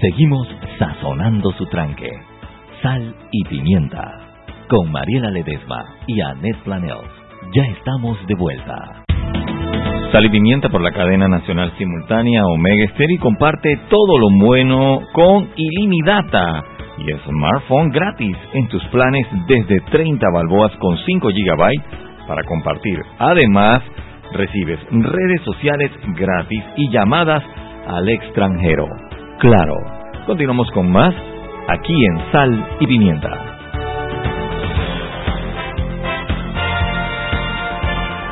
Seguimos sazonando su tranque. Sal y pimienta. Con Mariela Ledesma y Annette Planels. Ya estamos de vuelta. Sal y pimienta por la cadena nacional simultánea Omega Stereo y comparte todo lo bueno con Ilimidata y smartphone gratis en tus planes desde 30 balboas con 5 GB para compartir. Además, recibes redes sociales gratis y llamadas al extranjero. Claro, continuamos con más aquí en Sal y Pimienta.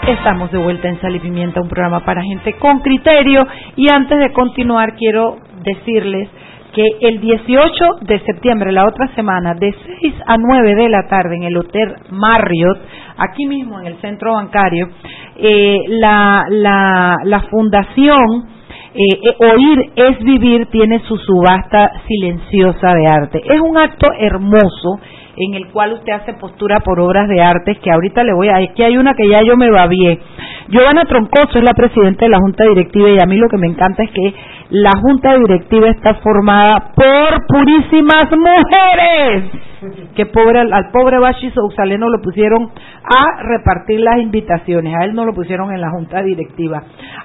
Estamos de vuelta en Sal y Pimienta, un programa para gente con criterio. Y antes de continuar, quiero decirles que el 18 de septiembre, la otra semana, de 6 a 9 de la tarde en el Hotel Marriott, aquí mismo en el centro bancario, eh, la, la, la fundación eh, eh, Oír es Vivir tiene su subasta silenciosa de arte. Es un acto hermoso en el cual usted hace postura por obras de arte, que ahorita le voy a... Que hay una que ya yo me va bien. Giovanna Troncoso es la presidenta de la Junta Directiva y a mí lo que me encanta es que la Junta Directiva está formada por purísimas mujeres. Que pobre, al, pobre Bashi Sousaleno lo pusieron a repartir las invitaciones, a él no lo pusieron en la Junta Directiva.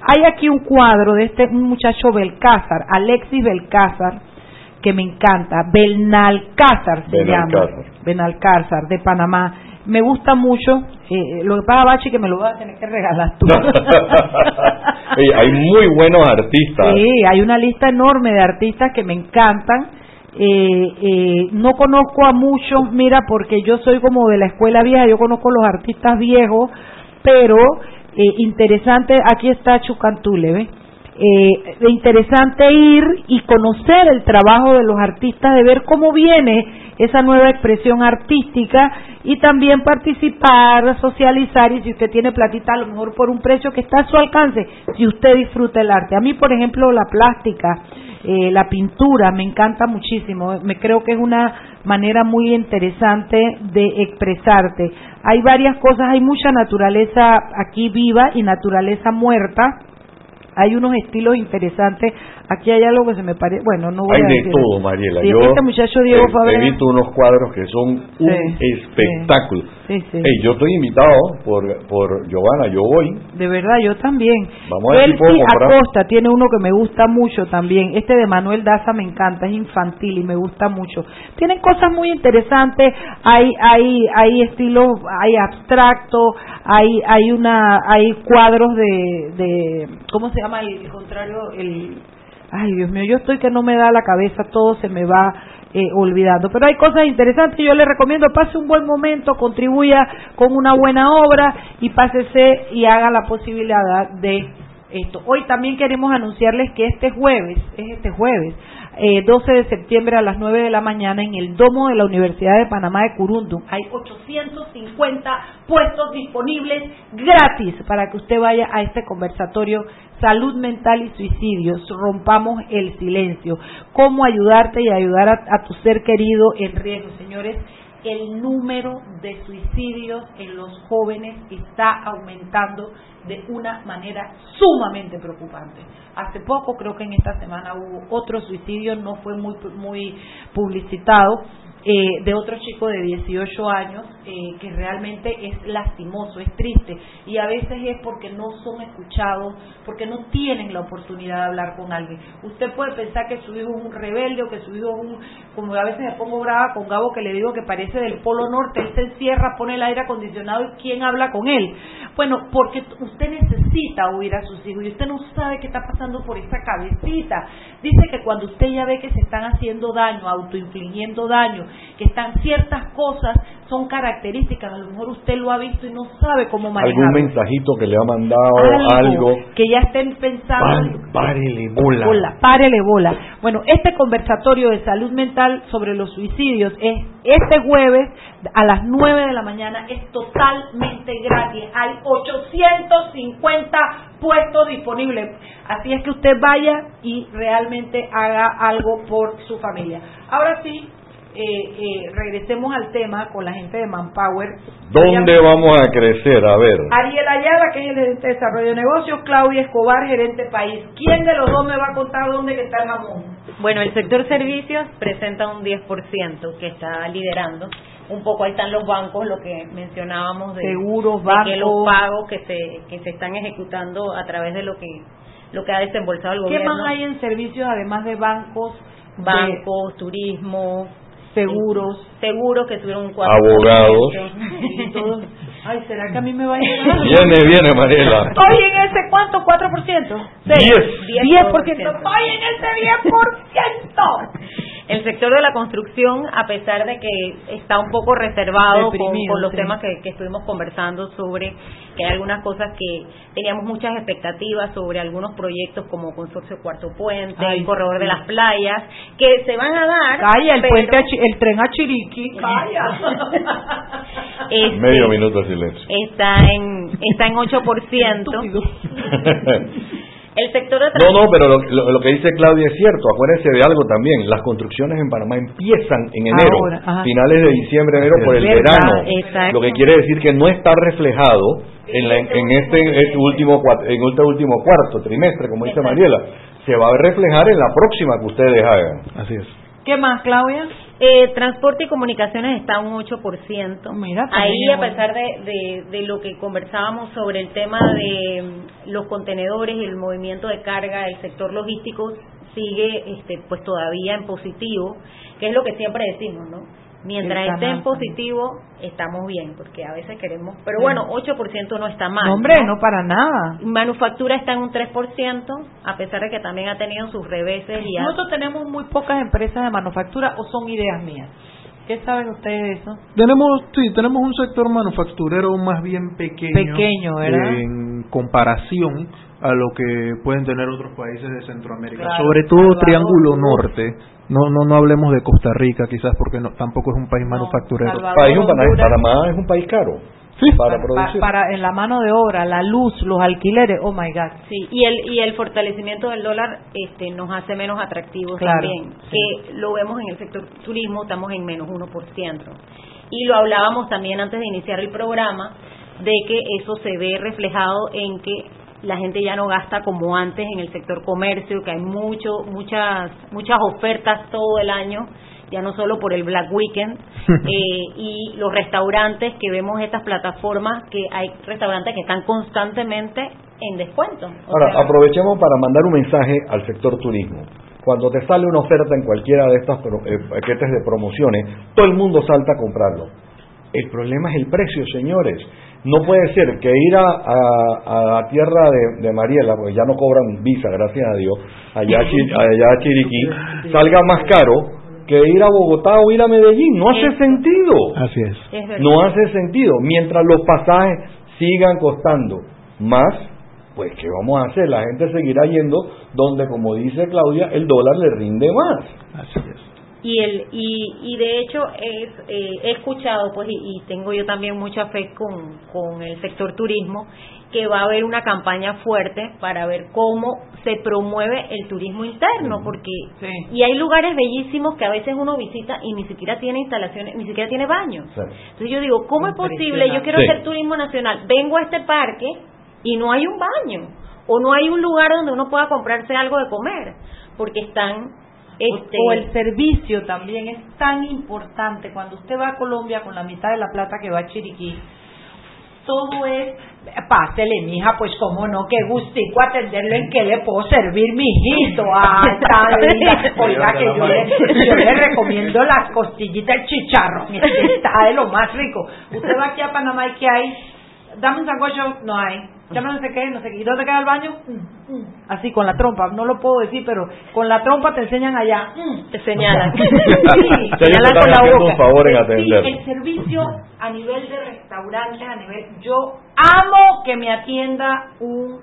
Hay aquí un cuadro de este muchacho Belcázar, Alexis Belcázar, que me encanta, Benalcázar se llama, Benalcázar de Panamá. Me gusta mucho, eh, lo que pasa Bachi que me lo voy a tener que regalar tú. hay muy buenos artistas. Sí, hay una lista enorme de artistas que me encantan. Eh, eh, no conozco a muchos, mira, porque yo soy como de la escuela vieja, yo conozco los artistas viejos, pero eh, interesante, aquí está Chucantule, ¿ves? eh, interesante ir y conocer el trabajo de los artistas, de ver cómo viene esa nueva expresión artística y también participar, socializar y si usted tiene platita a lo mejor por un precio que está a su alcance, si usted disfruta el arte. A mí, por ejemplo, la plástica, eh, la pintura me encanta muchísimo, me creo que es una manera muy interesante de expresarte. Hay varias cosas, hay mucha naturaleza aquí viva y naturaleza muerta hay unos estilos interesantes. Aquí hay algo que se me parece, bueno, no voy hay a de todo, Mariela. Sí, Yo este muchacho Diego he, Fabre- he visto unos cuadros que son un espectáculo. Sí, sí. Ey, yo estoy invitado por, por Giovanna, yo voy. De verdad, yo también. Vamos a ver si. Acosta tiene uno que me gusta mucho también. Este de Manuel Daza me encanta, es infantil y me gusta mucho. Tienen cosas muy interesantes. Hay, hay, hay estilos, hay abstracto, hay, hay una, hay cuadros de, de, ¿cómo se llama el contrario? El, ay Dios mío, yo estoy que no me da la cabeza, todo se me va eh, olvidando. Pero hay cosas interesantes, yo le recomiendo, pase un buen momento, contribuya con una buena obra y pásese y haga la posibilidad de esto. Hoy también queremos anunciarles que este jueves, es este jueves, eh, 12 de septiembre a las 9 de la mañana en el domo de la Universidad de Panamá de Curundum. Hay 850 puestos disponibles gratis para que usted vaya a este conversatorio Salud Mental y Suicidios. Rompamos el silencio. Cómo ayudarte y ayudar a, a tu ser querido en riesgo, señores. El número de suicidios en los jóvenes está aumentando de una manera sumamente preocupante. Hace poco, creo que en esta semana hubo otro suicidio, no fue muy muy publicitado, eh, de otro chico de 18 años eh, que realmente es lastimoso, es triste y a veces es porque no son escuchados, porque no tienen la oportunidad de hablar con alguien. Usted puede pensar que su hijo es un rebelde o que su hijo es un, como a veces me pongo brava con Gabo que le digo que parece del Polo Norte, él se encierra, pone el aire acondicionado y ¿quién habla con él? Bueno, porque usted necesita oír a sus hijos y usted no sabe qué está pasando por esa cabecita. Dice que cuando usted ya ve que se están haciendo daño, autoinfligiendo daño, que están ciertas cosas, son características, a lo mejor usted lo ha visto y no sabe cómo manejarlo. Algún mensajito que le ha mandado, algo. Que ya estén pensando. párele bola. bola. Párele bola. Bueno, este conversatorio de salud mental sobre los suicidios es este jueves a las 9 de la mañana, es totalmente gratis. Hay 850 puestos disponibles. Así es que usted vaya y realmente haga algo por su familia. Ahora sí, eh, eh, regresemos al tema con la gente de Manpower. ¿Dónde vamos a crecer? A ver. Ariel Ayala, que es el gerente de desarrollo de negocios, Claudia Escobar, gerente país. ¿Quién de los dos me va a contar dónde está el jamón? Bueno, el sector servicios presenta un 10% que está liderando. Un poco ahí están los bancos, lo que mencionábamos de, seguros, de que los pagos que se que se están ejecutando a través de lo que lo que ha desembolsado el gobierno. ¿Qué más hay en servicios además de bancos? Bancos, turismo, seguros, seguros que tuvieron un 4%. Abogados. Ay, ¿será que a mí me va a llegar? Viene, viene, Mariela. Estoy en ese cuánto, 4%. 10. 10%. Estoy en ese 10%. El sector de la construcción, a pesar de que está un poco reservado con, los temas que, que, estuvimos conversando sobre que hay algunas cosas que teníamos muchas expectativas sobre algunos proyectos como Consorcio Cuarto Puente, el Corredor de las Playas, que se van a dar. Calla, el, puente el tren a Chiriquí, calla. Este, Medio minuto de silencio. Está en, está en 8%. El sector de No, no, pero lo, que dice Claudia es cierto. Acuérdense de algo también. Las construcciones en Panamá empiezan en enero, finales de diciembre, enero por el verano. Lo que quiere decir que no está reflejado en, la, en este, este último en este último cuarto trimestre, como dice Mariela. Se va a reflejar en la próxima que ustedes hagan. Así es. ¿Qué más, Claudia? Eh, transporte y comunicaciones está un 8%. Mira, Ahí, a pesar de, de, lo que conversábamos sobre el tema de mm, los contenedores y el movimiento de carga, el sector logístico sigue este, pues todavía en positivo, que es lo que siempre decimos, ¿no? Mientras esté en positivo, estamos bien, porque a veces queremos. Pero bueno, 8% no está mal. hombre, ¿no? para nada. Manufactura está en un 3%, a pesar de que también ha tenido sus reveses. y Nosotros tenemos muy pocas empresas de manufactura, o son ideas mías. ¿Qué saben ustedes de eso? Tenemos, sí, tenemos un sector manufacturero más bien pequeño. Pequeño, ¿verdad? En comparación a lo que pueden tener otros países de Centroamérica, sobre todo Triángulo Norte. No, no, no hablemos de Costa Rica, quizás porque no, tampoco es un país manufacturero. país, Panamá es un país caro. Sí. Para, producir. para, en la mano de obra, la luz, los alquileres, oh my God. Sí, y el y el fortalecimiento del dólar este nos hace menos atractivos también, que lo vemos en el sector turismo, estamos en menos 1%. Y lo hablábamos también antes de iniciar el programa de que eso se ve reflejado en que la gente ya no gasta como antes en el sector comercio, que hay mucho, muchas, muchas ofertas todo el año, ya no solo por el Black Weekend, eh, y los restaurantes que vemos estas plataformas, que hay restaurantes que están constantemente en descuento. Ahora, aprovechemos para mandar un mensaje al sector turismo. Cuando te sale una oferta en cualquiera de estos eh, paquetes de promociones, todo el mundo salta a comprarlo. El problema es el precio, señores. No puede ser que ir a, a, la tierra de, de, Mariela, porque ya no cobran visa, gracias a Dios, allá, allá a Chiriquí, salga más caro que ir a Bogotá o ir a Medellín. No hace sentido. Así es. No hace sentido. Mientras los pasajes sigan costando más, pues ¿qué vamos a hacer? La gente seguirá yendo donde, como dice Claudia, el dólar le rinde más. Así es y el y, y de hecho es, eh, he escuchado pues y, tengo yo también mucha fe con, con el sector turismo que va a haber una campaña fuerte para ver cómo se promueve el turismo interno porque y hay lugares bellísimos que a veces uno visita y ni siquiera tiene instalaciones ni siquiera tiene baños entonces yo digo cómo es posible yo quiero hacer turismo nacional vengo a este parque y no hay un baño o no hay un lugar donde uno pueda comprarse algo de comer porque están Este... O el servicio también es tan importante. Cuando usted va a Colombia con la mitad de la plata que va a Chiriquí, todo es, pásele, mija, pues cómo no, qué gustico atenderlo, en qué le puedo servir, mijito. Ay, está Oiga, que yo le, yo le recomiendo las costillitas, el chicharrón, está de lo más rico. Usted va aquí a Panamá y ¿qué hay? Dame un sancocho, no hay ya no sé qué, no sé qué. ¿Y dónde queda el baño? Mm, mm. Así, con la trompa. No lo puedo decir, pero con la trompa te enseñan allá. Mm. Te señalan. sí, señalan con la boca. Un favor en atender. el servicio a nivel de restaurantes, a nivel... Yo amo que me atienda un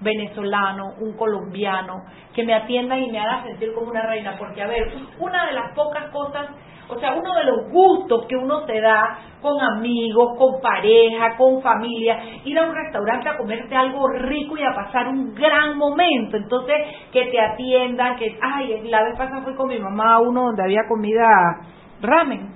venezolano, un colombiano, que me atienda y me haga sentir como una reina. Porque, a ver, una de las pocas cosas o sea, uno de los gustos que uno se da con amigos, con pareja, con familia, ir a un restaurante a comerte algo rico y a pasar un gran momento. Entonces, que te atiendan, que, ay, la vez pasada fui con mi mamá a uno donde había comida ramen.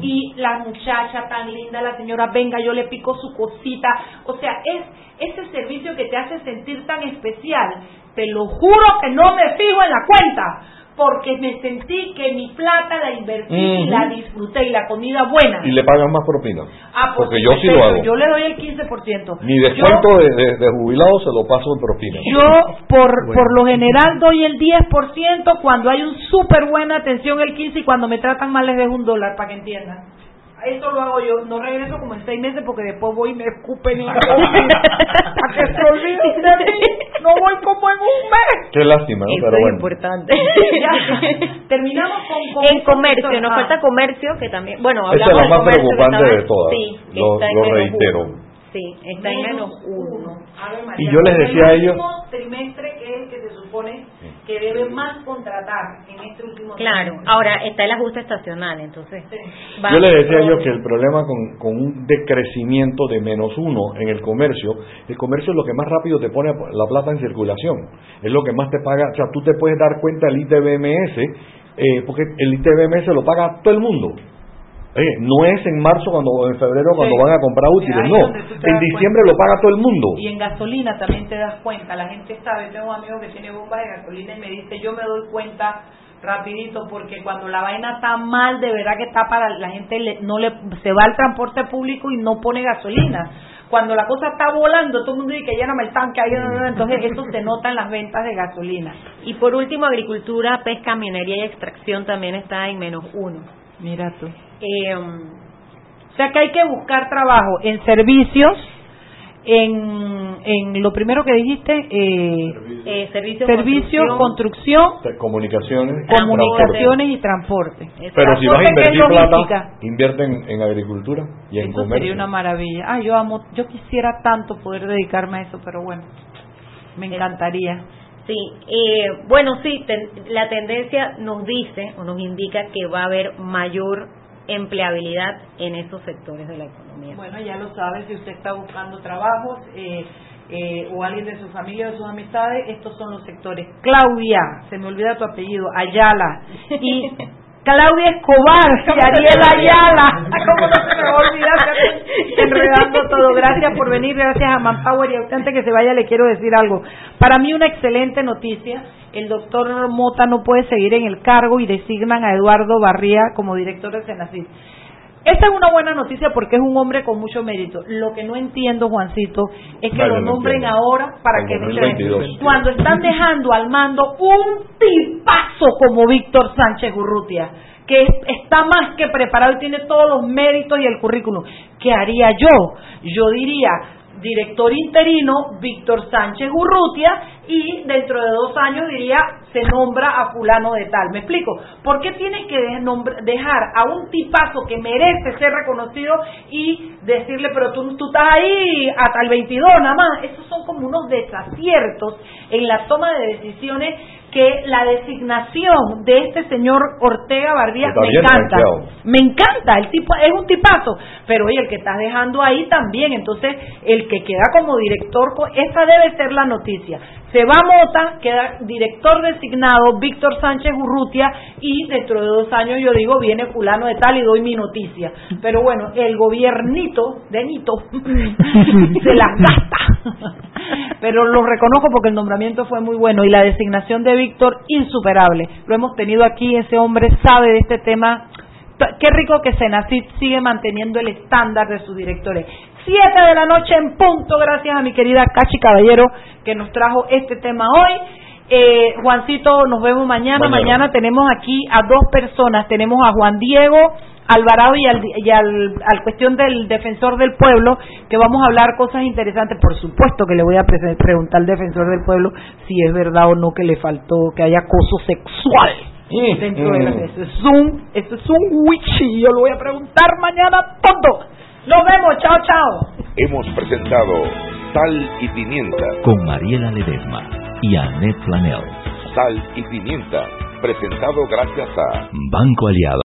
Y la muchacha tan linda, la señora, venga, yo le pico su cosita. O sea, es ese servicio que te hace sentir tan especial. Te lo juro que no me fijo en la cuenta porque me sentí que mi plata la invertí y la disfruté y la comida buena. Y le pagan más propina. Ah, porque yo sí lo hago. Yo le doy el 15%. Mi descuento de, de, jubilado se lo paso en propina. Yo por, por lo general doy el 10% cuando hay un súper buena atención el 15% y cuando me tratan mal les dejo un dólar para que entiendan. Eso lo hago yo. No regreso como en seis meses porque después voy y me escupen en la Para que se olviden de mí. No voy como en un mes. Qué lástima, ¿no? Pero es importante. Terminamos con, En comercio. Nos falta comercio que también... Bueno, hablamos Esa es la más preocupante de todas. Sí, lo, lo reitero. Sí, está en menos uno. Y yo les decía a ellos... trimestre que es el que se supone que debe más contratar en este último Claro, ahora está el ajuste estacional, entonces... Yo les decía a ellos que el problema con, con un decrecimiento de menos uno en el comercio, el comercio es lo que más rápido te pone la plata en circulación, es lo que más te paga, o sea, tú te puedes dar cuenta del ITBMS, eh, porque el ITBMS lo paga todo el mundo no es en marzo cuando o en febrero cuando van a comprar útiles, no. En diciembre lo paga todo el mundo. Y en gasolina también te das cuenta. La gente sabe, tengo un amigo que tiene bombas de gasolina y me dice, yo me doy cuenta rapidito porque cuando la vaina está mal, de verdad que está para la gente no le se va al transporte público y no pone gasolina. Cuando la cosa está volando, todo el mundo dice que lléname el tanque, entonces eso se nota en las ventas de gasolina. Y por último, agricultura, pesca, minería y extracción también está en menos uno. Mira tú. Eh, o sea que hay que buscar trabajo en servicios, en, en lo primero que dijiste, eh, eh servicio, construcción, comunicaciones, comunicaciones y transporte. Pero si vas a invertir plata, invierten en agricultura y en eso sería una maravilla. Ah, yo amo, yo quisiera tanto poder dedicarme a eso, pero bueno, me encantaría. Sí, eh, bueno, sí, la tendencia nos dice o nos indica que va a haber mayor empleabilidad en esos sectores de la economía. Bueno, ya lo sabe, si usted está buscando trabajos eh, eh, o alguien de su familia o de sus amistades, estos son los sectores. Claudia, se me olvida tu apellido, Ayala, y Claudia Escobar y Ariel Ayala. ¿Cómo no se me va a olvidar? Enredando todo. Gracias por venir, gracias a Manpower y antes que se vaya le quiero decir algo. Para mí una excelente noticia. El doctor Mota no puede seguir en el cargo y designan a Eduardo Barría como director de Senacid. Esta es una buena noticia porque es un hombre con mucho mérito. Lo que no entiendo, Juancito, es que lo nombren ahora para que cuando están dejando al mando un tipazo como Víctor Sánchez Urrutia, que está más que preparado y tiene todos los méritos y el currículum. ¿Qué haría yo? Yo diría, director interino Víctor Sánchez Urrutia y dentro de dos años diría se nombra a fulano de tal. ¿Me explico? ¿Por qué tienes que dejar a un tipazo que merece ser reconocido y decirle, pero tú, tú estás ahí hasta el 22 nada más? Esos son como unos desaciertos en la toma de decisiones que la designación de este señor Ortega Bardía me encanta. Me encanta, el tipo es un tipazo, pero oye, el que estás dejando ahí también, entonces el que queda como director, esa debe ser la noticia. Se va Mota, queda director designado Víctor Sánchez Urrutia y dentro de dos años yo digo viene fulano de tal y doy mi noticia. Pero bueno, el gobiernito de Nito se las gasta Pero lo reconozco porque el nombramiento fue muy bueno y la designación de Víctor insuperable. Lo hemos tenido aquí, ese hombre sabe de este tema. Qué rico que Senacid sigue manteniendo el estándar de sus directores. Siete de la noche en punto, gracias a mi querida Cachi Caballero que nos trajo este tema hoy. Eh, Juancito, nos vemos mañana. mañana. tenemos aquí a dos personas. Tenemos a Juan Diego Alvarado y, al, y al, cuestión del defensor del pueblo, que vamos a hablar cosas interesantes. Por supuesto que le voy a preguntar al defensor del pueblo si es verdad o no que le faltó, que haya acoso sexual dentro de la... Eso es un, eso es un witchy, yo lo voy a preguntar mañana todo. Nos vemos, chao, chao. Hemos presentado Sal y Pimienta con Mariela Ledesma y Annette Planel. Sal y Pimienta, presentado gracias a Banco Aliado.